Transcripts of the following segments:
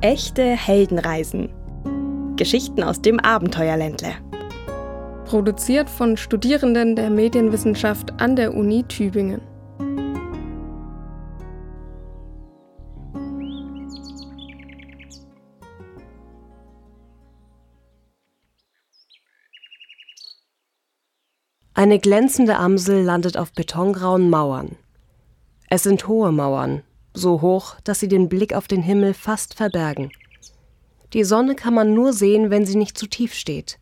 Echte Heldenreisen. Geschichten aus dem Abenteuerländle. Produziert von Studierenden der Medienwissenschaft an der Uni Tübingen. Eine glänzende Amsel landet auf betongrauen Mauern. Es sind hohe Mauern, so hoch, dass sie den Blick auf den Himmel fast verbergen. Die Sonne kann man nur sehen, wenn sie nicht zu tief steht.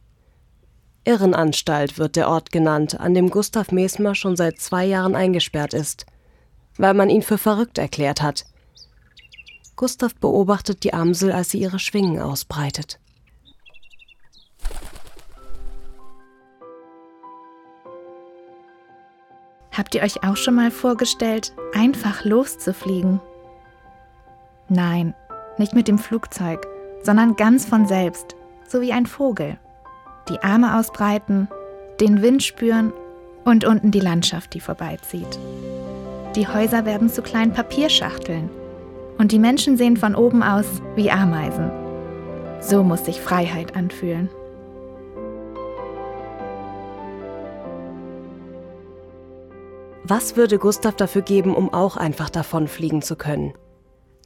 Irrenanstalt wird der Ort genannt, an dem Gustav Mesmer schon seit zwei Jahren eingesperrt ist, weil man ihn für verrückt erklärt hat. Gustav beobachtet die Amsel, als sie ihre Schwingen ausbreitet. Habt ihr euch auch schon mal vorgestellt, einfach loszufliegen? Nein, nicht mit dem Flugzeug, sondern ganz von selbst, so wie ein Vogel. Die Arme ausbreiten, den Wind spüren und unten die Landschaft, die vorbeizieht. Die Häuser werden zu kleinen Papierschachteln und die Menschen sehen von oben aus wie Ameisen. So muss sich Freiheit anfühlen. Was würde Gustav dafür geben, um auch einfach davonfliegen zu können?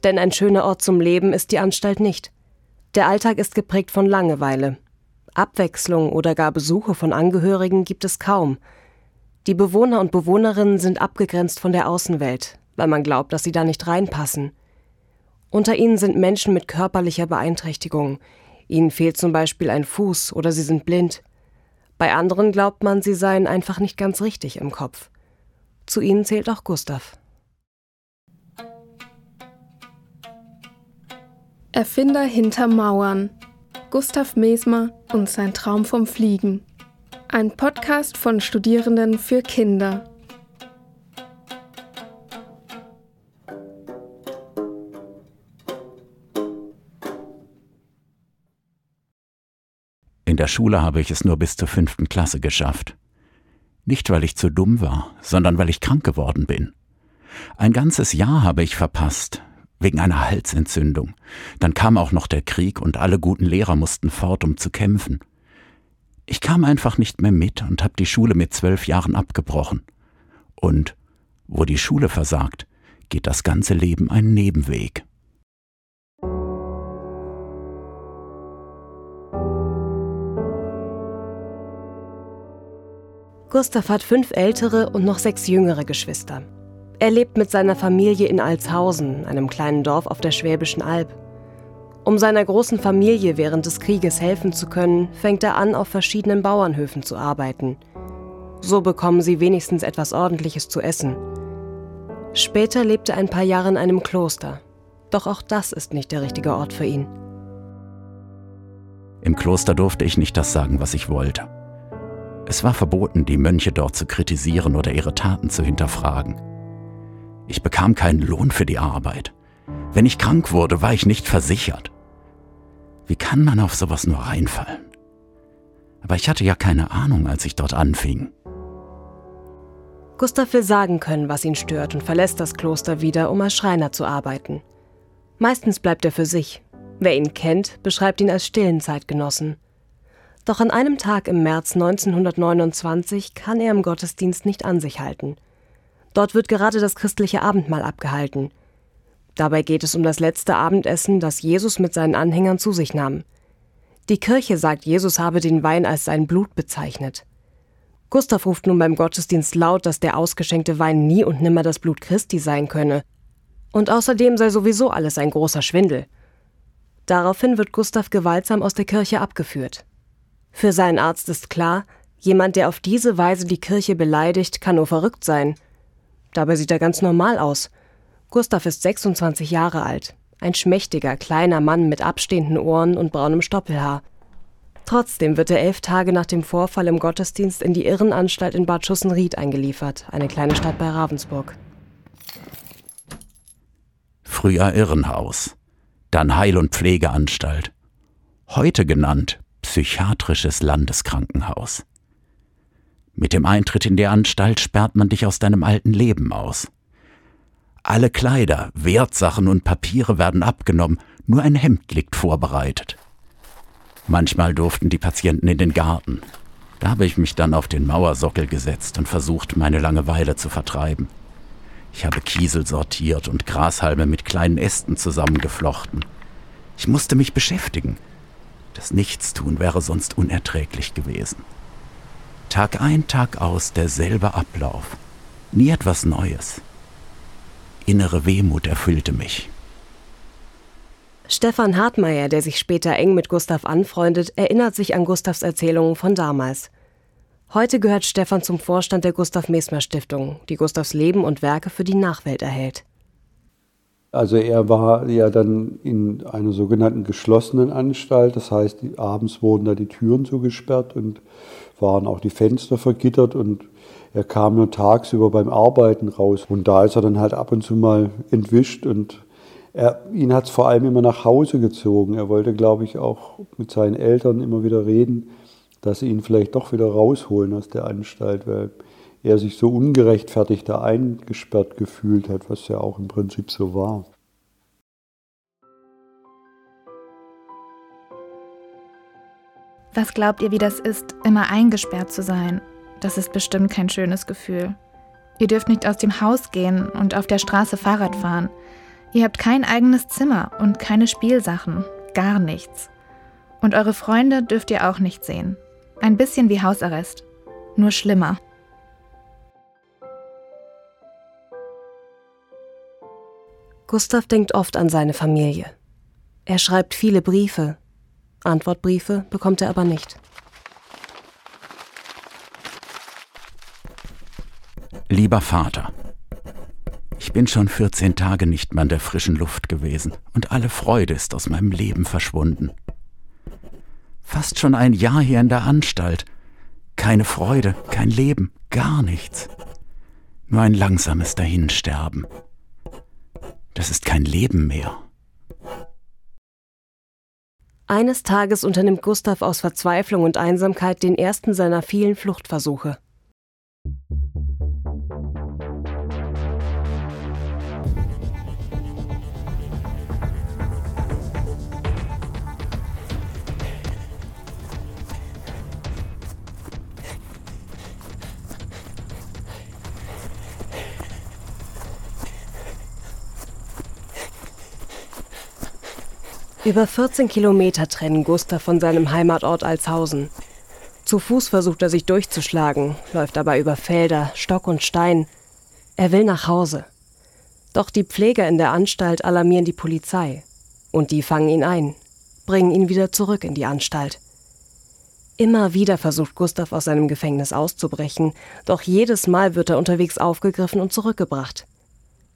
Denn ein schöner Ort zum Leben ist die Anstalt nicht. Der Alltag ist geprägt von Langeweile. Abwechslung oder gar Besuche von Angehörigen gibt es kaum. Die Bewohner und Bewohnerinnen sind abgegrenzt von der Außenwelt, weil man glaubt, dass sie da nicht reinpassen. Unter ihnen sind Menschen mit körperlicher Beeinträchtigung. Ihnen fehlt zum Beispiel ein Fuß oder sie sind blind. Bei anderen glaubt man, sie seien einfach nicht ganz richtig im Kopf. Zu ihnen zählt auch Gustav. Erfinder hinter Mauern. Gustav Mesmer und sein Traum vom Fliegen. Ein Podcast von Studierenden für Kinder. In der Schule habe ich es nur bis zur fünften Klasse geschafft. Nicht, weil ich zu dumm war, sondern weil ich krank geworden bin. Ein ganzes Jahr habe ich verpasst, wegen einer Halsentzündung. Dann kam auch noch der Krieg und alle guten Lehrer mussten fort, um zu kämpfen. Ich kam einfach nicht mehr mit und habe die Schule mit zwölf Jahren abgebrochen. Und wo die Schule versagt, geht das ganze Leben einen Nebenweg. Gustav hat fünf ältere und noch sechs jüngere Geschwister. Er lebt mit seiner Familie in Alshausen, einem kleinen Dorf auf der Schwäbischen Alb. Um seiner großen Familie während des Krieges helfen zu können, fängt er an, auf verschiedenen Bauernhöfen zu arbeiten. So bekommen sie wenigstens etwas Ordentliches zu essen. Später lebt er ein paar Jahre in einem Kloster. Doch auch das ist nicht der richtige Ort für ihn. Im Kloster durfte ich nicht das sagen, was ich wollte. Es war verboten, die Mönche dort zu kritisieren oder ihre Taten zu hinterfragen. Ich bekam keinen Lohn für die Arbeit. Wenn ich krank wurde, war ich nicht versichert. Wie kann man auf sowas nur reinfallen? Aber ich hatte ja keine Ahnung, als ich dort anfing. Gustav will sagen können, was ihn stört und verlässt das Kloster wieder, um als Schreiner zu arbeiten. Meistens bleibt er für sich. Wer ihn kennt, beschreibt ihn als stillen Zeitgenossen. Doch an einem Tag im März 1929 kann er im Gottesdienst nicht an sich halten. Dort wird gerade das christliche Abendmahl abgehalten. Dabei geht es um das letzte Abendessen, das Jesus mit seinen Anhängern zu sich nahm. Die Kirche sagt, Jesus habe den Wein als sein Blut bezeichnet. Gustav ruft nun beim Gottesdienst laut, dass der ausgeschenkte Wein nie und nimmer das Blut Christi sein könne. Und außerdem sei sowieso alles ein großer Schwindel. Daraufhin wird Gustav gewaltsam aus der Kirche abgeführt. Für seinen Arzt ist klar, jemand, der auf diese Weise die Kirche beleidigt, kann nur verrückt sein. Dabei sieht er ganz normal aus. Gustav ist 26 Jahre alt, ein schmächtiger, kleiner Mann mit abstehenden Ohren und braunem Stoppelhaar. Trotzdem wird er elf Tage nach dem Vorfall im Gottesdienst in die Irrenanstalt in Bad Schussenried eingeliefert, eine kleine Stadt bei Ravensburg. Früher Irrenhaus, dann Heil- und Pflegeanstalt, heute genannt psychiatrisches Landeskrankenhaus. Mit dem Eintritt in die Anstalt sperrt man dich aus deinem alten Leben aus. Alle Kleider, Wertsachen und Papiere werden abgenommen, Nur ein Hemd liegt vorbereitet. Manchmal durften die Patienten in den Garten. Da habe ich mich dann auf den Mauersockel gesetzt und versucht, meine Langeweile zu vertreiben. Ich habe Kiesel sortiert und Grashalme mit kleinen Ästen zusammengeflochten. Ich musste mich beschäftigen. Das Nichtstun wäre sonst unerträglich gewesen. Tag ein, Tag aus derselbe Ablauf. Nie etwas Neues. Innere Wehmut erfüllte mich. Stefan Hartmeier, der sich später eng mit Gustav anfreundet, erinnert sich an Gustavs Erzählungen von damals. Heute gehört Stefan zum Vorstand der Gustav Mesmer Stiftung, die Gustavs Leben und Werke für die Nachwelt erhält. Also er war ja dann in einer sogenannten geschlossenen Anstalt, das heißt, abends wurden da die Türen zugesperrt und waren auch die Fenster vergittert und er kam nur tagsüber beim Arbeiten raus. Und da ist er dann halt ab und zu mal entwischt und er, ihn hat es vor allem immer nach Hause gezogen. Er wollte, glaube ich, auch mit seinen Eltern immer wieder reden, dass sie ihn vielleicht doch wieder rausholen aus der Anstalt, weil er sich so ungerechtfertigt da eingesperrt gefühlt hat, was ja auch im Prinzip so war. Was glaubt ihr, wie das ist, immer eingesperrt zu sein? Das ist bestimmt kein schönes Gefühl. Ihr dürft nicht aus dem Haus gehen und auf der Straße Fahrrad fahren. Ihr habt kein eigenes Zimmer und keine Spielsachen, gar nichts. Und eure Freunde dürft ihr auch nicht sehen. Ein bisschen wie Hausarrest, nur schlimmer. Gustav denkt oft an seine Familie. Er schreibt viele Briefe. Antwortbriefe bekommt er aber nicht. Lieber Vater, ich bin schon 14 Tage nicht mehr an der frischen Luft gewesen und alle Freude ist aus meinem Leben verschwunden. Fast schon ein Jahr hier in der Anstalt. Keine Freude, kein Leben, gar nichts. Nur ein langsames Dahinsterben. Das ist kein Leben mehr. Eines Tages unternimmt Gustav aus Verzweiflung und Einsamkeit den ersten seiner vielen Fluchtversuche. Über 14 Kilometer trennen Gustav von seinem Heimatort Alshausen. Zu Fuß versucht er sich durchzuschlagen, läuft aber über Felder, Stock und Stein. Er will nach Hause. Doch die Pfleger in der Anstalt alarmieren die Polizei. Und die fangen ihn ein, bringen ihn wieder zurück in die Anstalt. Immer wieder versucht Gustav aus seinem Gefängnis auszubrechen, doch jedes Mal wird er unterwegs aufgegriffen und zurückgebracht.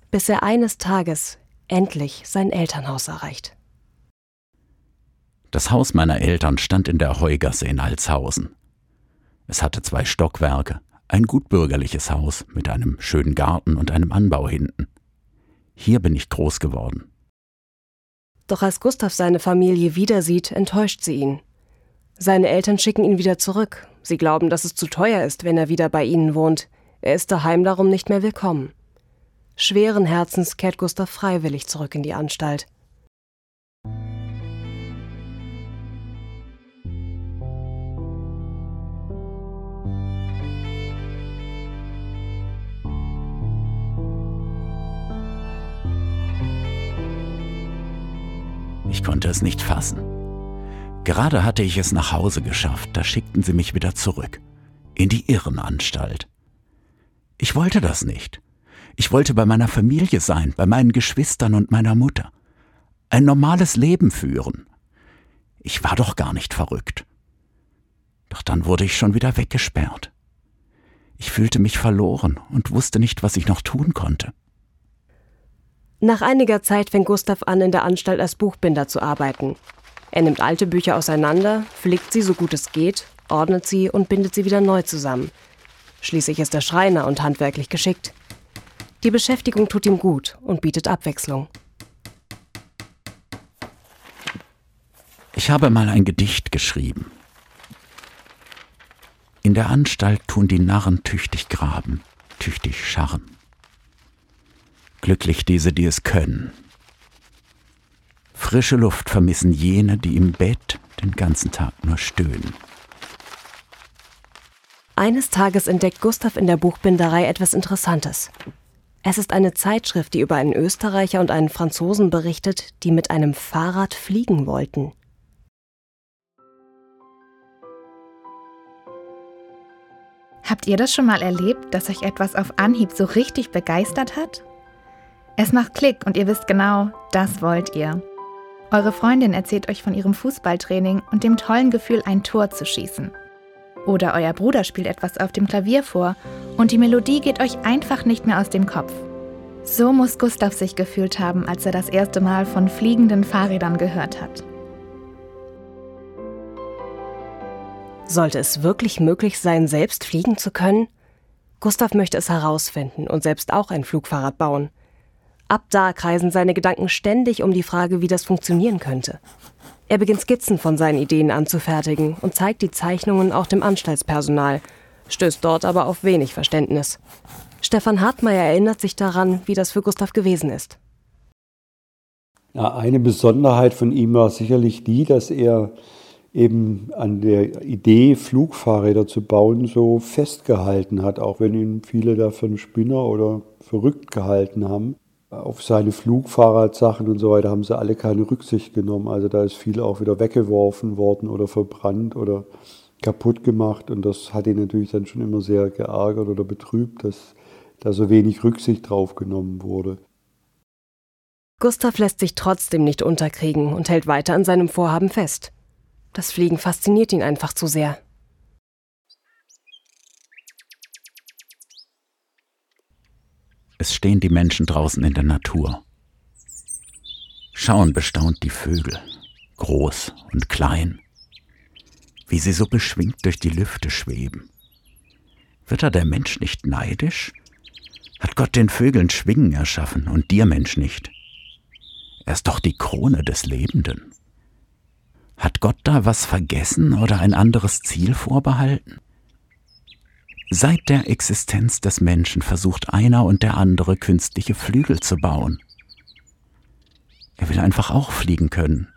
Bis er eines Tages endlich sein Elternhaus erreicht. Das Haus meiner Eltern stand in der Heugasse in Alshausen. Es hatte zwei Stockwerke, ein gutbürgerliches Haus mit einem schönen Garten und einem Anbau hinten. Hier bin ich groß geworden. Doch als Gustav seine Familie wieder sieht, enttäuscht sie ihn. Seine Eltern schicken ihn wieder zurück. Sie glauben, dass es zu teuer ist, wenn er wieder bei ihnen wohnt. Er ist daheim darum nicht mehr willkommen. Schweren Herzens kehrt Gustav freiwillig zurück in die Anstalt. Ich konnte es nicht fassen. Gerade hatte ich es nach Hause geschafft, da schickten sie mich wieder zurück. In die Irrenanstalt. Ich wollte das nicht. Ich wollte bei meiner Familie sein, bei meinen Geschwistern und meiner Mutter. Ein normales Leben führen. Ich war doch gar nicht verrückt. Doch dann wurde ich schon wieder weggesperrt. Ich fühlte mich verloren und wusste nicht, was ich noch tun konnte. Nach einiger Zeit fängt Gustav an, in der Anstalt als Buchbinder zu arbeiten. Er nimmt alte Bücher auseinander, pflegt sie so gut es geht, ordnet sie und bindet sie wieder neu zusammen. Schließlich ist er Schreiner und handwerklich geschickt. Die Beschäftigung tut ihm gut und bietet Abwechslung. Ich habe mal ein Gedicht geschrieben. In der Anstalt tun die Narren tüchtig graben, tüchtig scharren. Glücklich diese, die es können. frische Luft vermissen jene, die im Bett den ganzen Tag nur stöhnen. Eines Tages entdeckt Gustav in der Buchbinderei etwas Interessantes. Es ist eine Zeitschrift, die über einen Österreicher und einen Franzosen berichtet, die mit einem Fahrrad fliegen wollten. Habt ihr das schon mal erlebt, dass euch etwas auf Anhieb so richtig begeistert hat? Es macht Klick und ihr wisst genau, das wollt ihr. Eure Freundin erzählt euch von ihrem Fußballtraining und dem tollen Gefühl, ein Tor zu schießen. Oder euer Bruder spielt etwas auf dem Klavier vor und die Melodie geht euch einfach nicht mehr aus dem Kopf. So muss Gustav sich gefühlt haben, als er das erste Mal von fliegenden Fahrrädern gehört hat. Sollte es wirklich möglich sein, selbst fliegen zu können? Gustav möchte es herausfinden und selbst auch ein Flugfahrrad bauen. Ab da kreisen seine Gedanken ständig um die Frage, wie das funktionieren könnte. Er beginnt Skizzen von seinen Ideen anzufertigen und zeigt die Zeichnungen auch dem Anstaltspersonal, stößt dort aber auf wenig Verständnis. Stefan Hartmeier erinnert sich daran, wie das für Gustav gewesen ist. Ja, eine Besonderheit von ihm war sicherlich die, dass er eben an der Idee, Flugfahrräder zu bauen, so festgehalten hat, auch wenn ihn viele da für einen Spinner oder verrückt gehalten haben. Auf seine Flugfahrradsachen und so weiter haben sie alle keine Rücksicht genommen. Also da ist viel auch wieder weggeworfen worden oder verbrannt oder kaputt gemacht. Und das hat ihn natürlich dann schon immer sehr geärgert oder betrübt, dass da so wenig Rücksicht drauf genommen wurde. Gustav lässt sich trotzdem nicht unterkriegen und hält weiter an seinem Vorhaben fest. Das Fliegen fasziniert ihn einfach zu sehr. Es stehen die Menschen draußen in der Natur. Schauen bestaunt die Vögel, groß und klein, wie sie so beschwingt durch die Lüfte schweben. Wird da der Mensch nicht neidisch? Hat Gott den Vögeln Schwingen erschaffen und dir Mensch nicht? Er ist doch die Krone des Lebenden. Hat Gott da was vergessen oder ein anderes Ziel vorbehalten? Seit der Existenz des Menschen versucht einer und der andere künstliche Flügel zu bauen. Er will einfach auch fliegen können.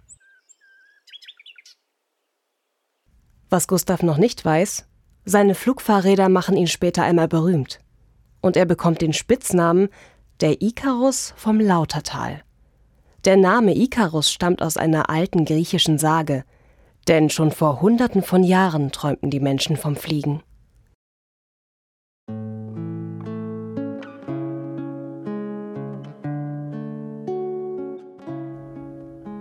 Was Gustav noch nicht weiß, seine Flugfahrräder machen ihn später einmal berühmt. Und er bekommt den Spitznamen der Ikarus vom Lautertal. Der Name Ikarus stammt aus einer alten griechischen Sage, denn schon vor Hunderten von Jahren träumten die Menschen vom Fliegen.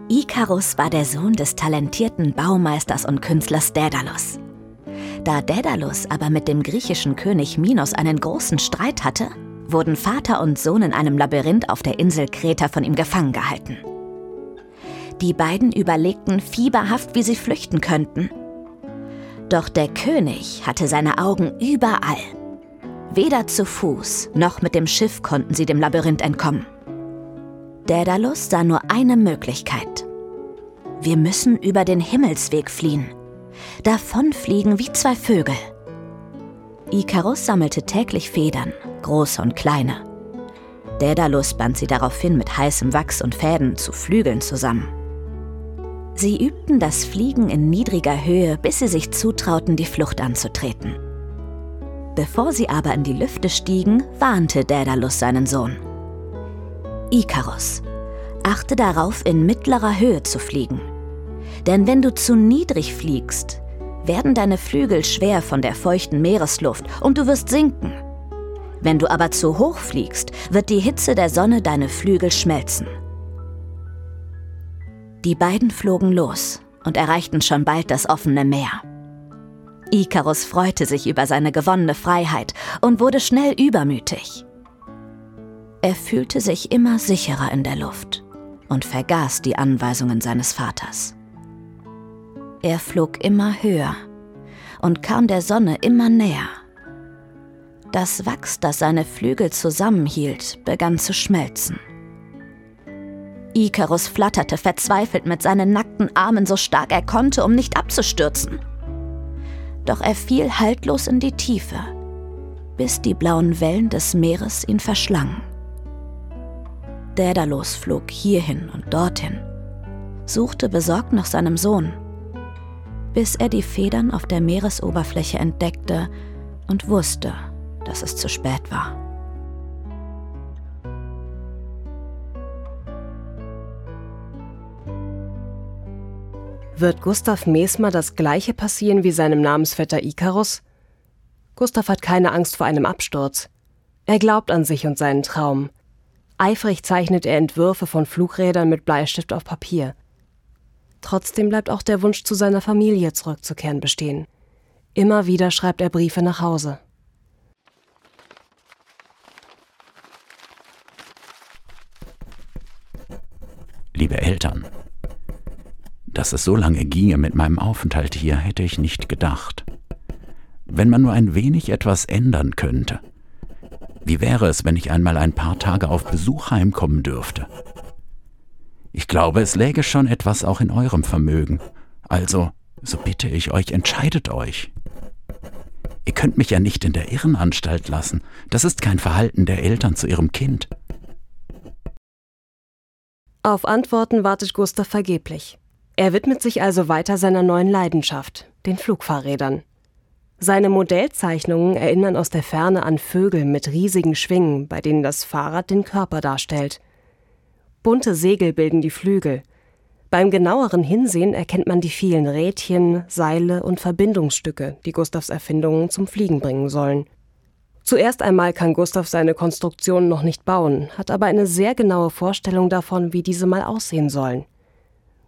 Ikarus war der Sohn des talentierten Baumeisters und Künstlers Daedalus. Da Daedalus aber mit dem griechischen König Minos einen großen Streit hatte, wurden Vater und Sohn in einem Labyrinth auf der Insel Kreta von ihm gefangen gehalten. Die beiden überlegten fieberhaft, wie sie flüchten könnten. Doch der König hatte seine Augen überall. Weder zu Fuß noch mit dem Schiff konnten sie dem Labyrinth entkommen. Daedalus sah nur eine Möglichkeit. Wir müssen über den Himmelsweg fliehen. Davonfliegen wie zwei Vögel. Ikarus sammelte täglich Federn, große und kleine. Daedalus band sie daraufhin mit heißem Wachs und Fäden zu Flügeln zusammen. Sie übten das Fliegen in niedriger Höhe, bis sie sich zutrauten, die Flucht anzutreten. Bevor sie aber in die Lüfte stiegen, warnte Daedalus seinen Sohn. Ikarus, achte darauf, in mittlerer Höhe zu fliegen. Denn wenn du zu niedrig fliegst, werden deine Flügel schwer von der feuchten Meeresluft und du wirst sinken. Wenn du aber zu hoch fliegst, wird die Hitze der Sonne deine Flügel schmelzen. Die beiden flogen los und erreichten schon bald das offene Meer. Ikarus freute sich über seine gewonnene Freiheit und wurde schnell übermütig. Er fühlte sich immer sicherer in der Luft und vergaß die Anweisungen seines Vaters. Er flog immer höher und kam der Sonne immer näher. Das Wachs, das seine Flügel zusammenhielt, begann zu schmelzen. Ikarus flatterte verzweifelt mit seinen nackten Armen so stark er konnte, um nicht abzustürzen. Doch er fiel haltlos in die Tiefe, bis die blauen Wellen des Meeres ihn verschlangen. Daedalus flog hierhin und dorthin, suchte besorgt nach seinem Sohn, bis er die Federn auf der Meeresoberfläche entdeckte und wusste, dass es zu spät war. Wird Gustav Mesmer das gleiche passieren wie seinem Namensvetter Ikarus? Gustav hat keine Angst vor einem Absturz. Er glaubt an sich und seinen Traum. Eifrig zeichnet er Entwürfe von Flugrädern mit Bleistift auf Papier. Trotzdem bleibt auch der Wunsch, zu seiner Familie zurückzukehren, bestehen. Immer wieder schreibt er Briefe nach Hause. Liebe Eltern, dass es so lange ginge mit meinem Aufenthalt hier, hätte ich nicht gedacht. Wenn man nur ein wenig etwas ändern könnte. Wie wäre es, wenn ich einmal ein paar Tage auf Besuch heimkommen dürfte? Ich glaube, es läge schon etwas auch in eurem Vermögen. Also, so bitte ich euch, entscheidet euch. Ihr könnt mich ja nicht in der Irrenanstalt lassen. Das ist kein Verhalten der Eltern zu ihrem Kind. Auf Antworten wartet Gustav vergeblich. Er widmet sich also weiter seiner neuen Leidenschaft, den Flugfahrrädern. Seine Modellzeichnungen erinnern aus der Ferne an Vögel mit riesigen Schwingen, bei denen das Fahrrad den Körper darstellt. Bunte Segel bilden die Flügel. Beim genaueren Hinsehen erkennt man die vielen Rädchen, Seile und Verbindungsstücke, die Gustavs Erfindungen zum Fliegen bringen sollen. Zuerst einmal kann Gustav seine Konstruktionen noch nicht bauen, hat aber eine sehr genaue Vorstellung davon, wie diese mal aussehen sollen.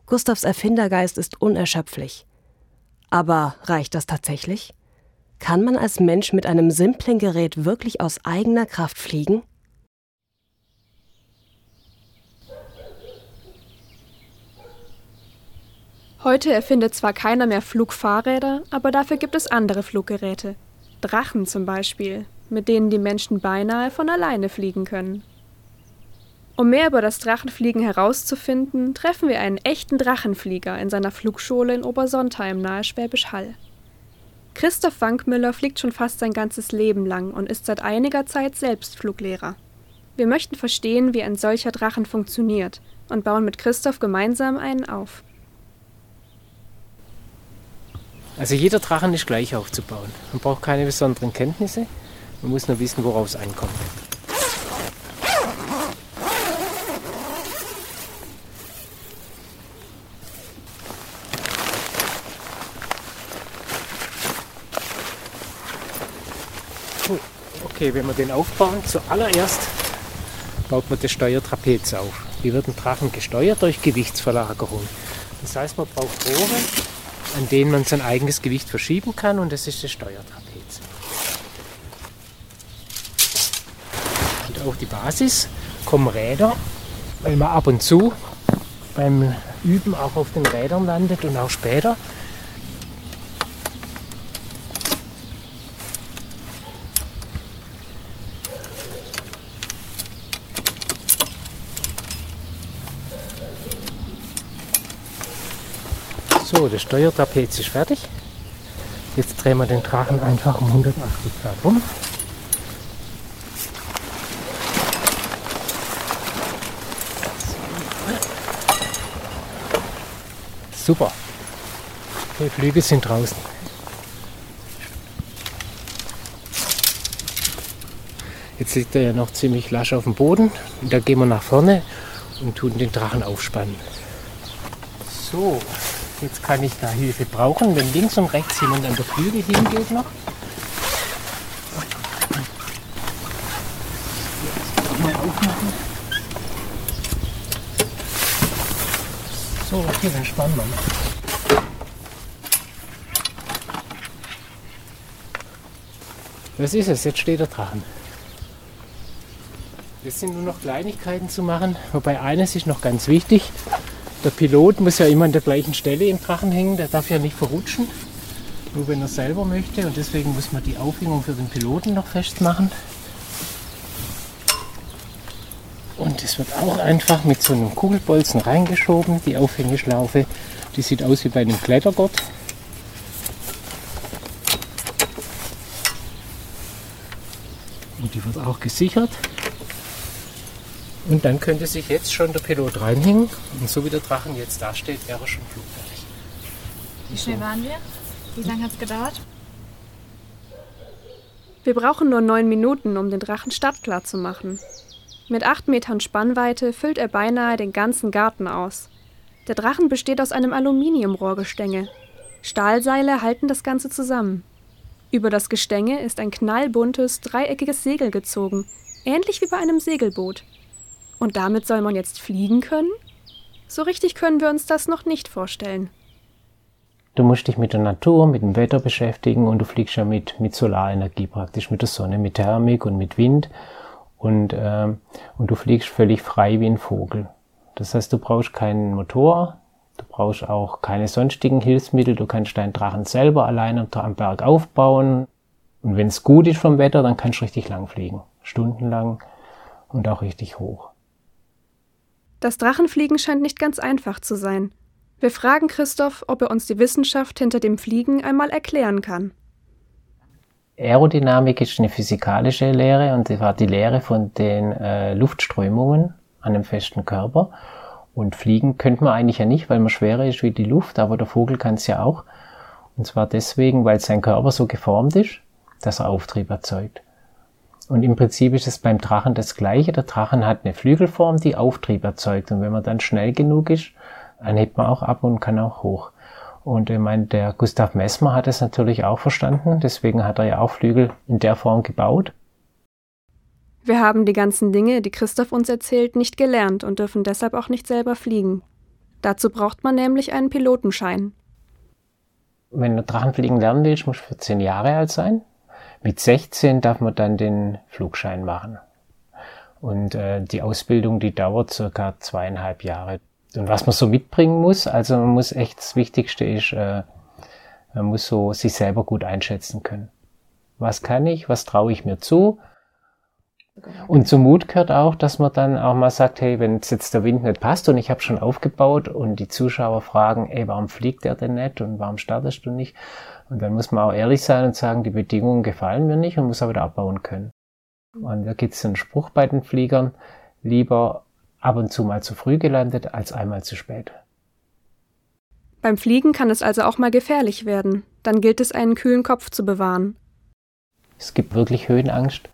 Gustavs Erfindergeist ist unerschöpflich. Aber reicht das tatsächlich? Kann man als Mensch mit einem simplen Gerät wirklich aus eigener Kraft fliegen? Heute erfindet zwar keiner mehr Flugfahrräder, aber dafür gibt es andere Fluggeräte. Drachen zum Beispiel, mit denen die Menschen beinahe von alleine fliegen können. Um mehr über das Drachenfliegen herauszufinden, treffen wir einen echten Drachenflieger in seiner Flugschule in Obersontheim nahe Schwäbisch Hall. Christoph Wankmüller fliegt schon fast sein ganzes Leben lang und ist seit einiger Zeit selbst Fluglehrer. Wir möchten verstehen, wie ein solcher Drachen funktioniert und bauen mit Christoph gemeinsam einen auf. Also jeder Drachen ist gleich aufzubauen. Man braucht keine besonderen Kenntnisse, man muss nur wissen, worauf es ankommt. Okay, wenn wir den aufbauen, zuallererst baut man das Steuertrapez auf. Die wird ein Drachen gesteuert durch Gewichtsverlagerung. Das heißt, man braucht Rohre, an denen man sein eigenes Gewicht verschieben kann und das ist das Steuertrapez. Und auf die Basis kommen Räder, weil man ab und zu beim Üben auch auf den Rädern landet und auch später. So, das Steuertrapez ist fertig. Jetzt drehen wir den Drachen einfach um 180 Grad rum. Super. Die Flügel sind draußen. Jetzt liegt er ja noch ziemlich lasch auf dem Boden. Und da gehen wir nach vorne und tun den Drachen aufspannen. So, Jetzt kann ich da Hilfe brauchen, wenn links und rechts jemand an der Flügel hingeht noch. Mal aufmachen. So, okay, dann spannen wir mal. Das ist es, jetzt steht der Drachen. Das sind nur noch Kleinigkeiten zu machen, wobei eines ist noch ganz wichtig. Der Pilot muss ja immer an der gleichen Stelle im Drachen hängen, der darf ja nicht verrutschen, nur wenn er selber möchte und deswegen muss man die Aufhängung für den Piloten noch festmachen. Und es wird auch einfach mit so einem Kugelbolzen reingeschoben, die Aufhängeschlaufe. Die sieht aus wie bei einem Klettergott. Und die wird auch gesichert. Und dann könnte sich jetzt schon der Pilot reinhängen. Und so wie der Drachen jetzt dasteht, wäre er schon flugfertig. Wie schnell waren wir? Wie lange hat es gedauert? Wir brauchen nur neun Minuten, um den Drachen startklar zu machen. Mit acht Metern Spannweite füllt er beinahe den ganzen Garten aus. Der Drachen besteht aus einem Aluminiumrohrgestänge. Stahlseile halten das Ganze zusammen. Über das Gestänge ist ein knallbuntes, dreieckiges Segel gezogen, ähnlich wie bei einem Segelboot. Und damit soll man jetzt fliegen können? So richtig können wir uns das noch nicht vorstellen. Du musst dich mit der Natur, mit dem Wetter beschäftigen und du fliegst ja mit, mit Solarenergie praktisch, mit der Sonne, mit Thermik und mit Wind. Und, ähm, und du fliegst völlig frei wie ein Vogel. Das heißt, du brauchst keinen Motor, du brauchst auch keine sonstigen Hilfsmittel, du kannst deinen Drachen selber alleine am Berg aufbauen. Und wenn es gut ist vom Wetter, dann kannst du richtig lang fliegen. Stundenlang und auch richtig hoch. Das Drachenfliegen scheint nicht ganz einfach zu sein. Wir fragen Christoph, ob er uns die Wissenschaft hinter dem Fliegen einmal erklären kann. Aerodynamik ist eine physikalische Lehre und das war die Lehre von den äh, Luftströmungen an einem festen Körper. Und fliegen könnte man eigentlich ja nicht, weil man schwerer ist wie die Luft, aber der Vogel kann es ja auch. Und zwar deswegen, weil sein Körper so geformt ist, dass er Auftrieb erzeugt. Und im Prinzip ist es beim Drachen das Gleiche. Der Drachen hat eine Flügelform, die Auftrieb erzeugt. Und wenn man dann schnell genug ist, dann hebt man auch ab und kann auch hoch. Und ich meine, der Gustav Messmer hat es natürlich auch verstanden, deswegen hat er ja auch Flügel in der Form gebaut. Wir haben die ganzen Dinge, die Christoph uns erzählt, nicht gelernt und dürfen deshalb auch nicht selber fliegen. Dazu braucht man nämlich einen Pilotenschein. Wenn du Drachenfliegen lernen willst, musst du 14 Jahre alt sein. Mit 16 darf man dann den Flugschein machen. Und äh, die Ausbildung, die dauert circa zweieinhalb Jahre. Und was man so mitbringen muss, also man muss echt, das Wichtigste ist, äh, man muss so sich selber gut einschätzen können. Was kann ich, was traue ich mir zu? Und zum Mut gehört auch, dass man dann auch mal sagt, hey, wenn jetzt der Wind nicht passt und ich habe schon aufgebaut und die Zuschauer fragen, ey, warum fliegt der denn nicht und warum startest du nicht? Und dann muss man auch ehrlich sein und sagen, die Bedingungen gefallen mir nicht und muss aber wieder abbauen können. Und da gibt es einen Spruch bei den Fliegern, lieber ab und zu mal zu früh gelandet als einmal zu spät. Beim Fliegen kann es also auch mal gefährlich werden. Dann gilt es, einen kühlen Kopf zu bewahren. Es gibt wirklich Höhenangst.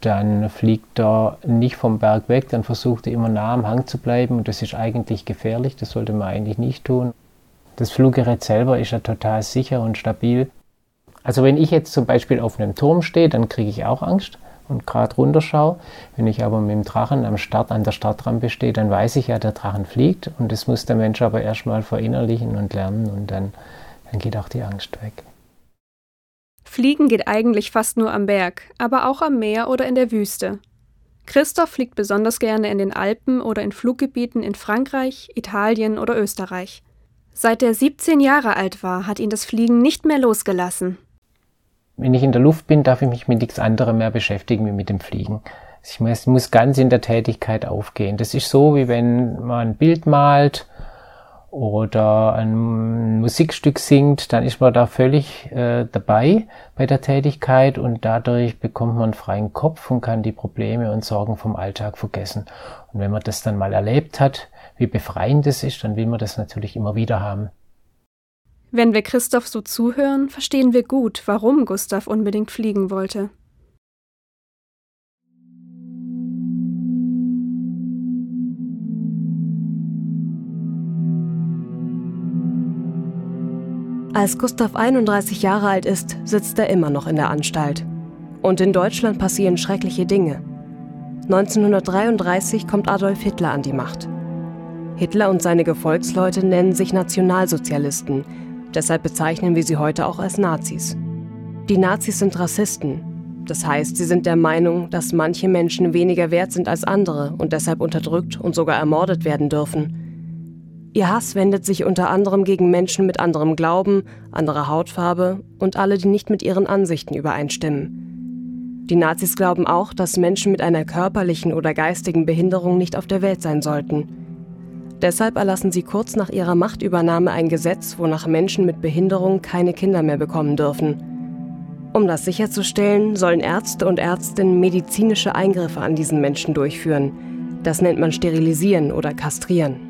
Dann fliegt er nicht vom Berg weg, dann versucht er immer nah am Hang zu bleiben und das ist eigentlich gefährlich, das sollte man eigentlich nicht tun. Das Fluggerät selber ist ja total sicher und stabil. Also wenn ich jetzt zum Beispiel auf einem Turm stehe, dann kriege ich auch Angst und gerade runterschaue. Wenn ich aber mit dem Drachen am Start an der Startrampe stehe, dann weiß ich ja, der Drachen fliegt und das muss der Mensch aber erstmal verinnerlichen und lernen und dann, dann geht auch die Angst weg. Fliegen geht eigentlich fast nur am Berg, aber auch am Meer oder in der Wüste. Christoph fliegt besonders gerne in den Alpen oder in Fluggebieten in Frankreich, Italien oder Österreich. Seit er 17 Jahre alt war, hat ihn das Fliegen nicht mehr losgelassen. Wenn ich in der Luft bin, darf ich mich mit nichts anderem mehr beschäftigen wie mit dem Fliegen. Ich muss, ganz in der Tätigkeit aufgehen. Das ist so, wie wenn man ein Bild malt oder ein Musikstück singt, dann ist man da völlig äh, dabei bei der Tätigkeit und dadurch bekommt man einen freien Kopf und kann die Probleme und Sorgen vom Alltag vergessen. Und wenn man das dann mal erlebt hat, wie befreiend das ist, dann will man das natürlich immer wieder haben. Wenn wir Christoph so zuhören, verstehen wir gut, warum Gustav unbedingt fliegen wollte. Als Gustav 31 Jahre alt ist, sitzt er immer noch in der Anstalt. Und in Deutschland passieren schreckliche Dinge. 1933 kommt Adolf Hitler an die Macht. Hitler und seine Gefolgsleute nennen sich Nationalsozialisten, Deshalb bezeichnen wir sie heute auch als Nazis. Die Nazis sind Rassisten. Das heißt, sie sind der Meinung, dass manche Menschen weniger wert sind als andere und deshalb unterdrückt und sogar ermordet werden dürfen. Ihr Hass wendet sich unter anderem gegen Menschen mit anderem Glauben, anderer Hautfarbe und alle, die nicht mit ihren Ansichten übereinstimmen. Die Nazis glauben auch, dass Menschen mit einer körperlichen oder geistigen Behinderung nicht auf der Welt sein sollten. Deshalb erlassen sie kurz nach ihrer Machtübernahme ein Gesetz, wonach Menschen mit Behinderung keine Kinder mehr bekommen dürfen. Um das sicherzustellen, sollen Ärzte und Ärztinnen medizinische Eingriffe an diesen Menschen durchführen. Das nennt man Sterilisieren oder Kastrieren.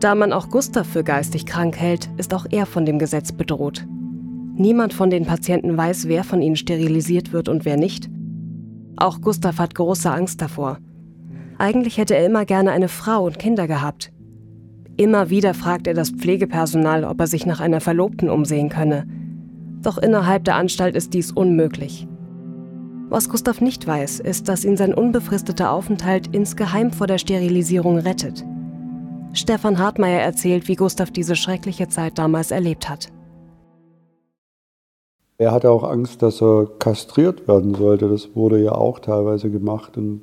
Da man auch Gustav für geistig krank hält, ist auch er von dem Gesetz bedroht. Niemand von den Patienten weiß, wer von ihnen sterilisiert wird und wer nicht. Auch Gustav hat große Angst davor. Eigentlich hätte er immer gerne eine Frau und Kinder gehabt. Immer wieder fragt er das Pflegepersonal, ob er sich nach einer Verlobten umsehen könne. Doch innerhalb der Anstalt ist dies unmöglich. Was Gustav nicht weiß, ist, dass ihn sein unbefristeter Aufenthalt insgeheim vor der Sterilisierung rettet. Stefan Hartmeier erzählt, wie Gustav diese schreckliche Zeit damals erlebt hat. Er hatte auch Angst, dass er kastriert werden sollte. Das wurde ja auch teilweise gemacht und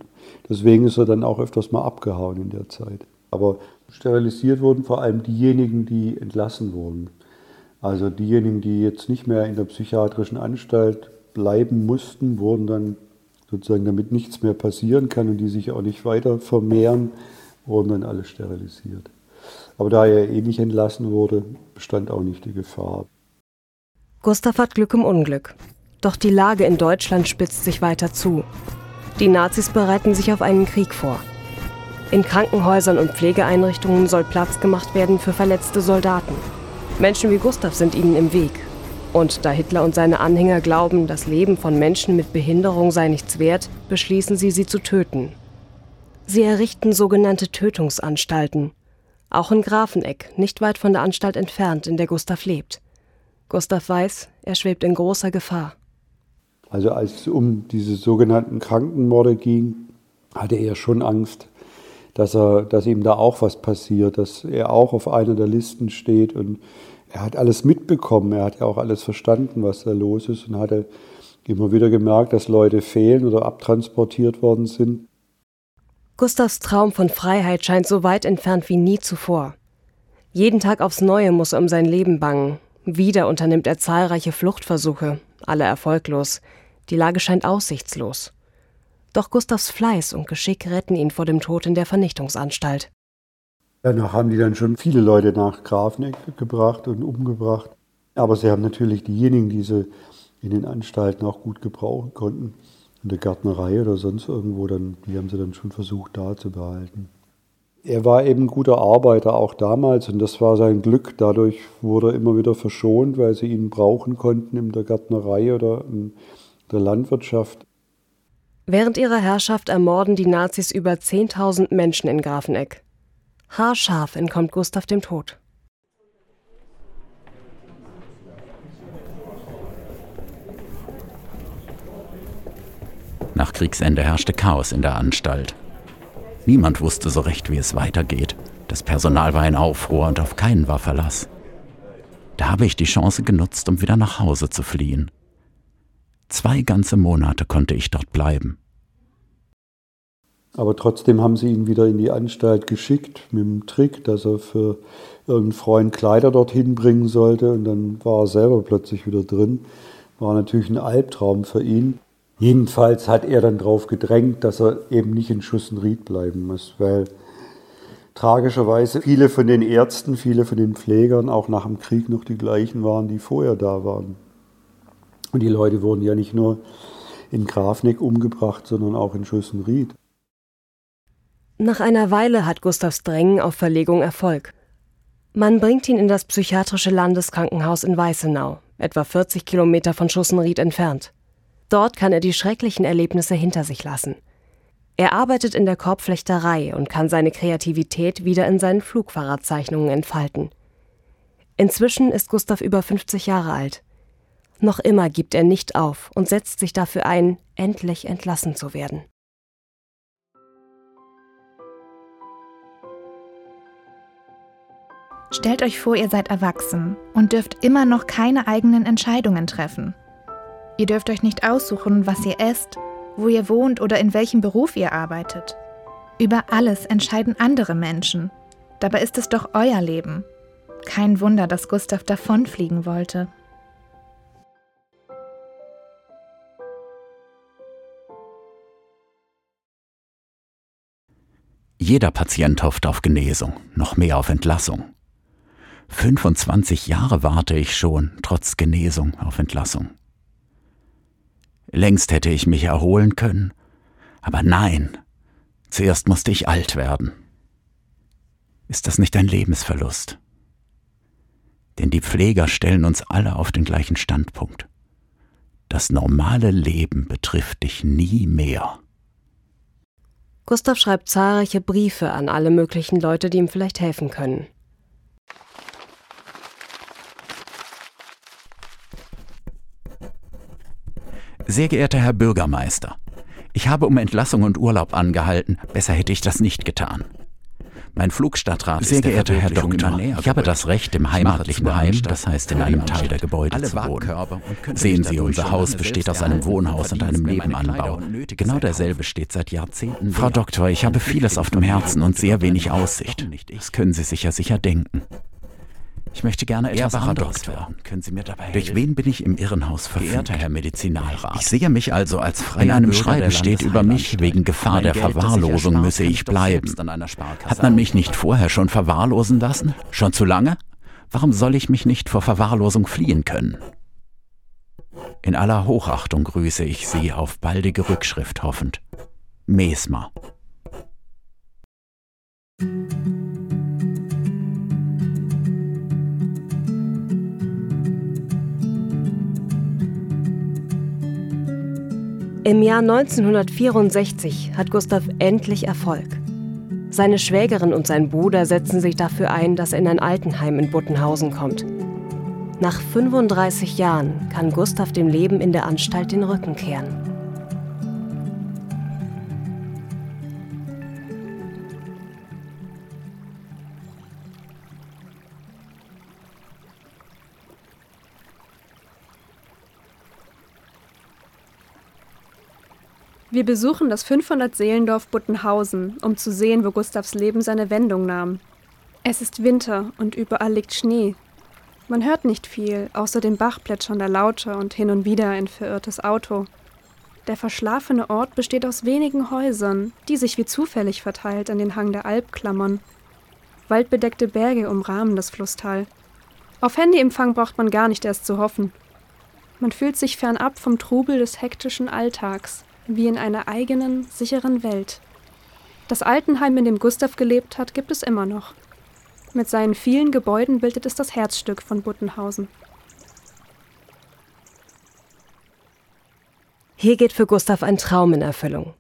deswegen ist er dann auch öfters mal abgehauen in der Zeit. Aber sterilisiert wurden vor allem diejenigen, die entlassen wurden. Also diejenigen, die jetzt nicht mehr in der psychiatrischen Anstalt bleiben mussten, wurden dann sozusagen, damit nichts mehr passieren kann und die sich auch nicht weiter vermehren, wurden dann alle sterilisiert. Aber da er eh nicht entlassen wurde, bestand auch nicht die Gefahr. Gustav hat Glück im Unglück. Doch die Lage in Deutschland spitzt sich weiter zu. Die Nazis bereiten sich auf einen Krieg vor. In Krankenhäusern und Pflegeeinrichtungen soll Platz gemacht werden für verletzte Soldaten. Menschen wie Gustav sind ihnen im Weg. Und da Hitler und seine Anhänger glauben, das Leben von Menschen mit Behinderung sei nichts wert, beschließen sie, sie zu töten. Sie errichten sogenannte Tötungsanstalten. Auch in Grafeneck, nicht weit von der Anstalt entfernt, in der Gustav lebt. Gustav weiß, er schwebt in großer Gefahr. Also als es um diese sogenannten Krankenmorde ging, hatte er schon Angst, dass, er, dass ihm da auch was passiert, dass er auch auf einer der Listen steht. Und er hat alles mitbekommen, er hat ja auch alles verstanden, was da los ist und hatte immer wieder gemerkt, dass Leute fehlen oder abtransportiert worden sind. Gustavs Traum von Freiheit scheint so weit entfernt wie nie zuvor. Jeden Tag aufs Neue muss er um sein Leben bangen, wieder unternimmt er zahlreiche Fluchtversuche, alle erfolglos. Die Lage scheint aussichtslos. Doch Gustavs Fleiß und Geschick retten ihn vor dem Tod in der Vernichtungsanstalt. Danach haben die dann schon viele Leute nach Grafeneck gebracht und umgebracht. Aber sie haben natürlich diejenigen, die sie in den Anstalten auch gut gebrauchen konnten, in der Gärtnerei oder sonst irgendwo, dann, die haben sie dann schon versucht, da zu behalten. Er war eben guter Arbeiter auch damals und das war sein Glück. Dadurch wurde er immer wieder verschont, weil sie ihn brauchen konnten in der Gärtnerei oder in der Landwirtschaft. Während ihrer Herrschaft ermorden die Nazis über 10.000 Menschen in Grafeneck. Haarscharf entkommt Gustav dem Tod. Nach Kriegsende herrschte Chaos in der Anstalt. Niemand wusste so recht, wie es weitergeht. Das Personal war in Aufruhr und auf keinen war Verlass. Da habe ich die Chance genutzt, um wieder nach Hause zu fliehen. Zwei ganze Monate konnte ich dort bleiben. Aber trotzdem haben sie ihn wieder in die Anstalt geschickt mit dem Trick, dass er für irgendeinen Freund Kleider dorthin bringen sollte. Und dann war er selber plötzlich wieder drin. War natürlich ein Albtraum für ihn. Jedenfalls hat er dann darauf gedrängt, dass er eben nicht in Schussenried bleiben muss, weil tragischerweise viele von den Ärzten, viele von den Pflegern auch nach dem Krieg noch die gleichen waren, die vorher da waren. Und die Leute wurden ja nicht nur in Grafneck umgebracht, sondern auch in Schussenried. Nach einer Weile hat Gustavs Drängen auf Verlegung Erfolg. Man bringt ihn in das psychiatrische Landeskrankenhaus in Weißenau, etwa 40 Kilometer von Schussenried entfernt. Dort kann er die schrecklichen Erlebnisse hinter sich lassen. Er arbeitet in der Korbflechterei und kann seine Kreativität wieder in seinen Flugfahrradzeichnungen entfalten. Inzwischen ist Gustav über 50 Jahre alt. Noch immer gibt er nicht auf und setzt sich dafür ein, endlich entlassen zu werden. Stellt euch vor, ihr seid erwachsen und dürft immer noch keine eigenen Entscheidungen treffen. Ihr dürft euch nicht aussuchen, was ihr esst, wo ihr wohnt oder in welchem Beruf ihr arbeitet. Über alles entscheiden andere Menschen. Dabei ist es doch euer Leben. Kein Wunder, dass Gustav davonfliegen wollte. Jeder Patient hofft auf Genesung, noch mehr auf Entlassung. 25 Jahre warte ich schon, trotz Genesung, auf Entlassung. Längst hätte ich mich erholen können. Aber nein, Zuerst musste ich alt werden. Ist das nicht ein Lebensverlust? Denn die Pfleger stellen uns alle auf den gleichen Standpunkt. Das normale Leben betrifft dich nie mehr. Gustav schreibt zahlreiche Briefe an alle möglichen Leute, die ihm vielleicht helfen können. Sehr geehrter Herr Bürgermeister, ich habe um Entlassung und Urlaub angehalten, besser hätte ich das nicht getan. Mein Flugstadtrat Sehr ist geehrter Herr Doktor, ich habe das Recht, im heimatlichen Heim, das heißt in einem Teil der Gebäude zu wohnen. Sehen Sie, unser Haus besteht aus einem Wohnhaus und einem Nebenanbau. Genau derselbe steht seit Jahrzehnten. Frau Doktor, ich habe vieles auf dem Herzen und sehr wenig Aussicht. Das können Sie sich ja sicher denken. Ich möchte gerne etwas Ehrbarer anderes werden. Können Sie mir dabei Durch wen bin ich im Irrenhaus verfügt? Geehrter Herr Medizinalrat. Ich sehe mich also als freier In einem Schreiben steht über mich, wegen Gefahr der Verwahrlosung müsse ich bleiben. Hat man mich nicht vorher schon verwahrlosen lassen? Schon zu lange? Warum soll ich mich nicht vor Verwahrlosung fliehen können? In aller Hochachtung grüße ich Sie auf baldige Rückschrift hoffend. Mesmer. Im Jahr 1964 hat Gustav endlich Erfolg. Seine Schwägerin und sein Bruder setzen sich dafür ein, dass er in ein Altenheim in Buttenhausen kommt. Nach 35 Jahren kann Gustav dem Leben in der Anstalt den Rücken kehren. Wir besuchen das 500-Seelendorf Buttenhausen, um zu sehen, wo Gustavs Leben seine Wendung nahm. Es ist Winter und überall liegt Schnee. Man hört nicht viel, außer dem Bach plätschernder Laute und hin und wieder ein verirrtes Auto. Der verschlafene Ort besteht aus wenigen Häusern, die sich wie zufällig verteilt an den Hang der Alp klammern. Waldbedeckte Berge umrahmen das Flusstal. Auf Handyempfang braucht man gar nicht erst zu hoffen. Man fühlt sich fernab vom Trubel des hektischen Alltags, wie in einer eigenen, sicheren Welt. Das Altenheim, in dem Gustav gelebt hat, gibt es immer noch. Mit seinen vielen Gebäuden bildet es das Herzstück von Buttenhausen. Hier geht für Gustav ein Traum in Erfüllung.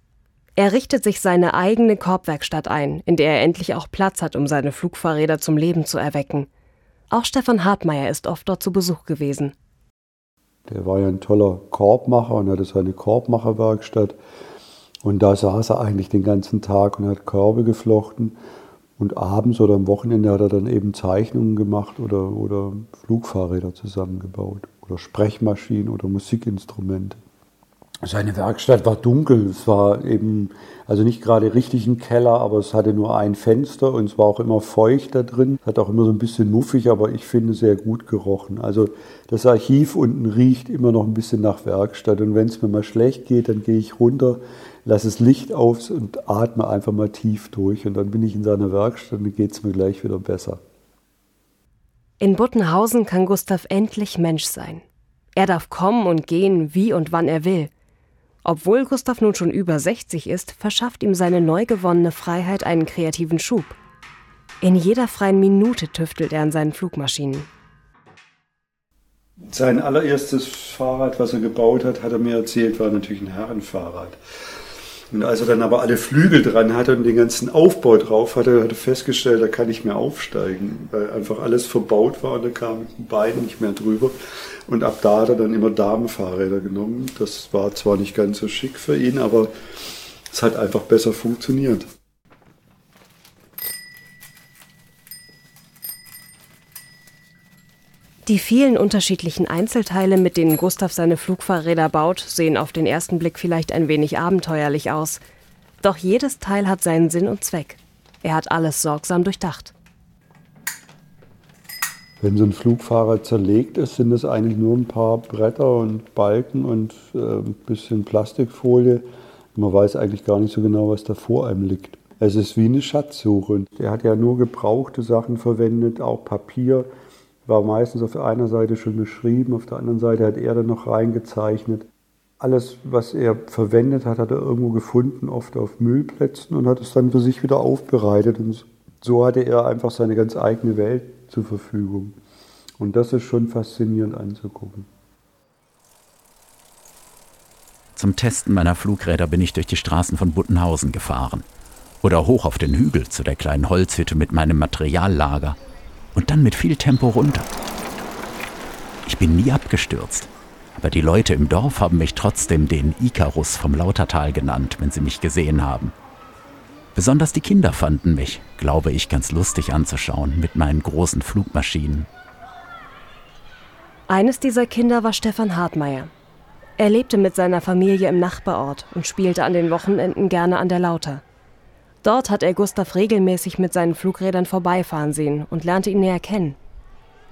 Er richtet sich seine eigene Korbwerkstatt ein, in der er endlich auch Platz hat, um seine Flugfahrräder zum Leben zu erwecken. Auch Stefan Hartmeier ist oft dort zu Besuch gewesen. Der war ja ein toller Korbmacher und hatte seine Korbmacherwerkstatt. Und da saß er eigentlich den ganzen Tag und hat Körbe geflochten. Und abends oder am Wochenende hat er dann eben Zeichnungen gemacht oder, oder Flugfahrräder zusammengebaut oder Sprechmaschinen oder Musikinstrumente. Seine Werkstatt war dunkel. Es war eben, also nicht gerade richtig ein Keller, aber es hatte nur ein Fenster und es war auch immer feucht da drin. Hat auch immer so ein bisschen muffig, aber ich finde sehr gut gerochen. Also das Archiv unten riecht immer noch ein bisschen nach Werkstatt. Und wenn es mir mal schlecht geht, dann gehe ich runter, lasse das Licht auf und atme einfach mal tief durch. Und dann bin ich in seiner Werkstatt und geht es mir gleich wieder besser. In Buttenhausen kann Gustav endlich Mensch sein. Er darf kommen und gehen, wie und wann er will. Obwohl Gustav nun schon über 60 ist, verschafft ihm seine neu gewonnene Freiheit einen kreativen Schub. In jeder freien Minute tüftelt er an seinen Flugmaschinen. Sein allererstes Fahrrad, was er gebaut hat, hat er mir erzählt, war natürlich ein Herrenfahrrad. Und als er dann aber alle Flügel dran hatte und den ganzen Aufbau drauf hatte, hat er festgestellt, da kann ich mehr aufsteigen, weil einfach alles verbaut war und da kam mit den Beinen nicht mehr drüber. Und ab da hat er dann immer Damenfahrräder genommen. Das war zwar nicht ganz so schick für ihn, aber es hat einfach besser funktioniert. Die vielen unterschiedlichen Einzelteile, mit denen Gustav seine Flugfahrräder baut, sehen auf den ersten Blick vielleicht ein wenig abenteuerlich aus. Doch jedes Teil hat seinen Sinn und Zweck. Er hat alles sorgsam durchdacht. Wenn so ein Flugfahrer zerlegt ist, sind es eigentlich nur ein paar Bretter und Balken und äh, ein bisschen Plastikfolie. Man weiß eigentlich gar nicht so genau, was da vor einem liegt. Es ist wie eine Schatzsuche. Er hat ja nur gebrauchte Sachen verwendet, auch Papier war meistens auf einer Seite schon beschrieben, auf der anderen Seite hat er dann noch reingezeichnet. alles, was er verwendet hat, hat er irgendwo gefunden, oft auf Müllplätzen und hat es dann für sich wieder aufbereitet. Und so hatte er einfach seine ganz eigene Welt zur Verfügung. Und das ist schon faszinierend anzugucken. Zum Testen meiner Flugräder bin ich durch die Straßen von Buttenhausen gefahren. Oder hoch auf den Hügel zu der kleinen Holzhütte mit meinem Materiallager. Und dann mit viel Tempo runter. Ich bin nie abgestürzt. Aber die Leute im Dorf haben mich trotzdem den Ikarus vom Lautertal genannt, wenn sie mich gesehen haben. Besonders die Kinder fanden mich, glaube ich, ganz lustig anzuschauen mit meinen großen Flugmaschinen. Eines dieser Kinder war Stefan Hartmeier. Er lebte mit seiner Familie im Nachbarort und spielte an den Wochenenden gerne an der Lauter. Dort hat er Gustav regelmäßig mit seinen Flugrädern vorbeifahren sehen und lernte ihn näher kennen.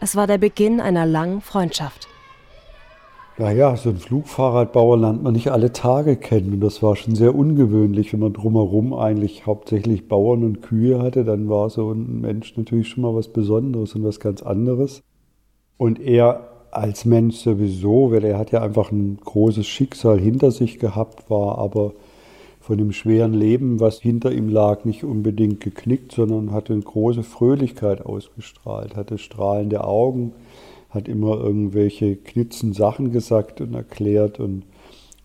Es war der Beginn einer langen Freundschaft. Naja, so ein Flugfahrradbauer lernt man nicht alle Tage kennen. Und das war schon sehr ungewöhnlich, wenn man drumherum eigentlich hauptsächlich Bauern und Kühe hatte. Dann war so ein Mensch natürlich schon mal was Besonderes und was ganz anderes. Und er als Mensch sowieso, weil er hat ja einfach ein großes Schicksal hinter sich gehabt, war aber von dem schweren Leben, was hinter ihm lag, nicht unbedingt geknickt, sondern hatte eine große Fröhlichkeit ausgestrahlt, hatte strahlende Augen, hat immer irgendwelche knitzen Sachen gesagt und erklärt und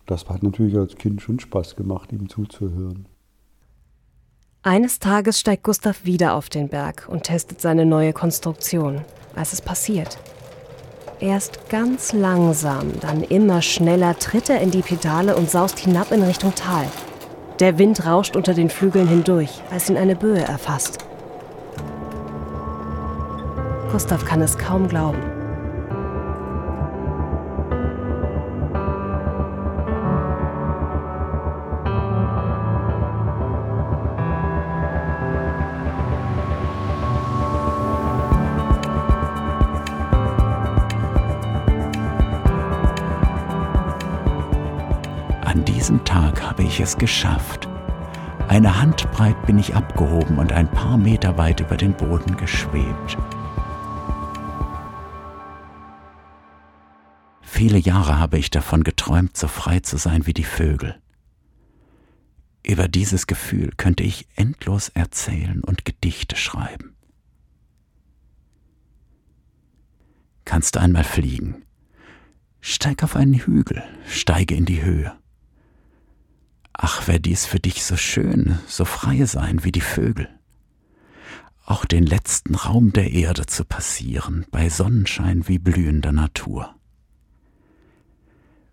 das hat natürlich als Kind schon Spaß gemacht, ihm zuzuhören. Eines Tages steigt Gustav wieder auf den Berg und testet seine neue Konstruktion, als es passiert. Erst ganz langsam, dann immer schneller tritt er in die Pedale und saust hinab in Richtung Tal. Der Wind rauscht unter den Flügeln hindurch, als ihn eine Böe erfasst. Gustav kann es kaum glauben. Es geschafft. Eine Handbreit bin ich abgehoben und ein paar Meter weit über den Boden geschwebt. Viele Jahre habe ich davon geträumt, so frei zu sein wie die Vögel. Über dieses Gefühl könnte ich endlos erzählen und Gedichte schreiben. Kannst du einmal fliegen? Steig auf einen Hügel, steige in die Höhe. Ach, wär dies für dich so schön, so frei sein wie die Vögel. Auch den letzten Raum der Erde zu passieren, bei Sonnenschein wie blühender Natur.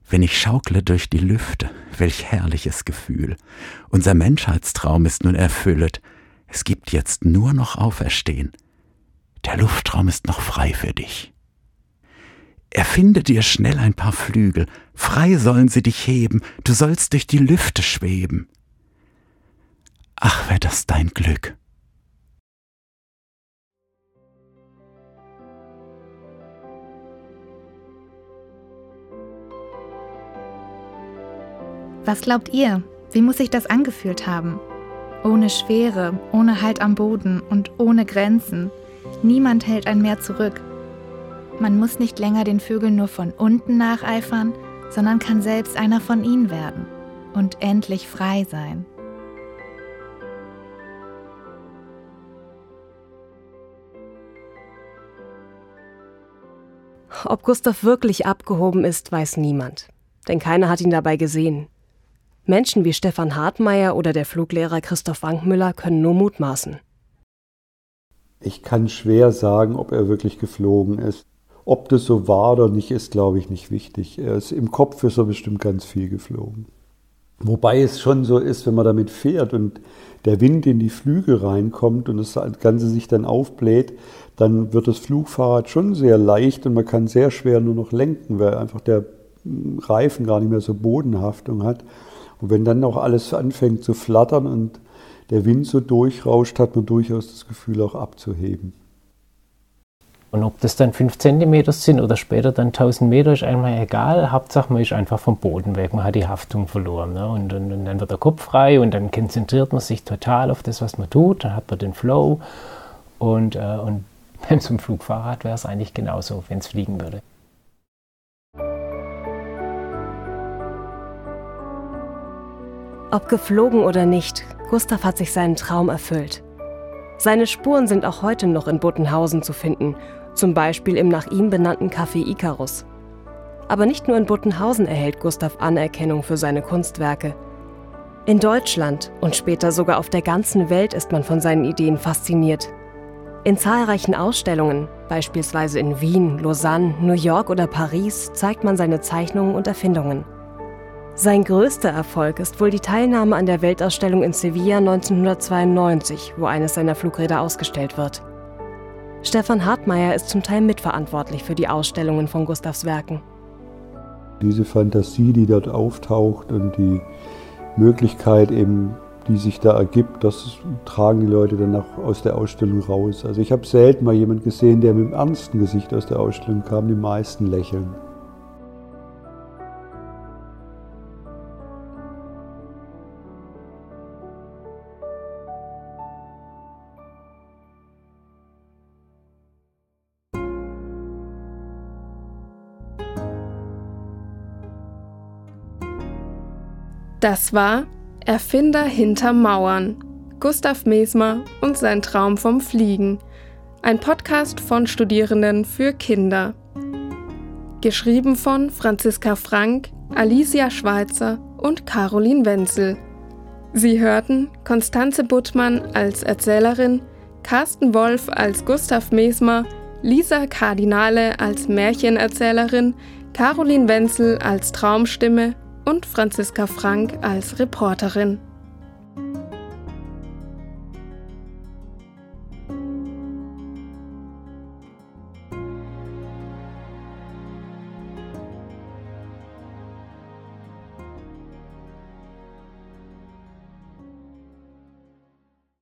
Wenn ich schaukle durch die Lüfte, welch herrliches Gefühl. Unser Menschheitstraum ist nun erfüllet. Es gibt jetzt nur noch Auferstehen. Der Luftraum ist noch frei für dich. Erfinde dir schnell ein paar Flügel, frei sollen sie dich heben, du sollst durch die Lüfte schweben. Ach, wär das dein Glück. Was glaubt ihr? Wie muss sich das angefühlt haben? Ohne Schwere, ohne Halt am Boden und ohne Grenzen. Niemand hält ein mehr zurück. Man muss nicht länger den Vögeln nur von unten nacheifern, sondern kann selbst einer von ihnen werden und endlich frei sein. Ob Gustav wirklich abgehoben ist, weiß niemand, denn keiner hat ihn dabei gesehen. Menschen wie Stefan Hartmeier oder der Fluglehrer Christoph Wankmüller können nur mutmaßen. Ich kann schwer sagen, ob er wirklich geflogen ist. Ob das so war oder nicht, ist, glaube ich, nicht wichtig. Ist, Im Kopf ist er bestimmt ganz viel geflogen. Wobei es schon so ist, wenn man damit fährt und der Wind in die Flügel reinkommt und das Ganze sich dann aufbläht, dann wird das Flugfahrrad schon sehr leicht und man kann sehr schwer nur noch lenken, weil einfach der Reifen gar nicht mehr so Bodenhaftung hat. Und wenn dann auch alles anfängt zu flattern und der Wind so durchrauscht, hat man durchaus das Gefühl auch abzuheben. Und ob das dann 5 cm sind oder später dann 1000 Meter, ist einmal egal. Hauptsache, man ist einfach vom Boden weg. Man hat die Haftung verloren. Ne? Und, und, und, dann wird der Kopf frei und dann konzentriert man sich total auf das, was man tut. Dann hat man den Flow. Und, äh, und beim so Flugfahrrad wäre es eigentlich genauso, wenn es fliegen würde. Ob geflogen oder nicht, Gustav hat sich seinen Traum erfüllt. Seine Spuren sind auch heute noch in Buttenhausen zu finden, zum Beispiel im nach ihm benannten Café Icarus. Aber nicht nur in Buttenhausen erhält Gustav Anerkennung für seine Kunstwerke. In Deutschland und später sogar auf der ganzen Welt ist man von seinen Ideen fasziniert. In zahlreichen Ausstellungen, beispielsweise in Wien, Lausanne, New York oder Paris, zeigt man seine Zeichnungen und Erfindungen. Sein größter Erfolg ist wohl die Teilnahme an der Weltausstellung in Sevilla 1992, wo eines seiner Flugräder ausgestellt wird. Stefan Hartmeier ist zum Teil mitverantwortlich für die Ausstellungen von Gustavs Werken. Diese Fantasie, die dort auftaucht und die Möglichkeit eben, die sich da ergibt, das tragen die Leute dann auch aus der Ausstellung raus. Also ich habe selten mal jemanden gesehen, der mit einem ernsten Gesicht aus der Ausstellung kam, die meisten lächeln. Das war Erfinder hinter Mauern. Gustav Mesmer und sein Traum vom Fliegen. Ein Podcast von Studierenden für Kinder. Geschrieben von Franziska Frank, Alicia Schweitzer und Caroline Wenzel. Sie hörten Konstanze Buttmann als Erzählerin, Carsten Wolf als Gustav Mesmer, Lisa Kardinale als Märchenerzählerin, Caroline Wenzel als Traumstimme und Franziska Frank als Reporterin.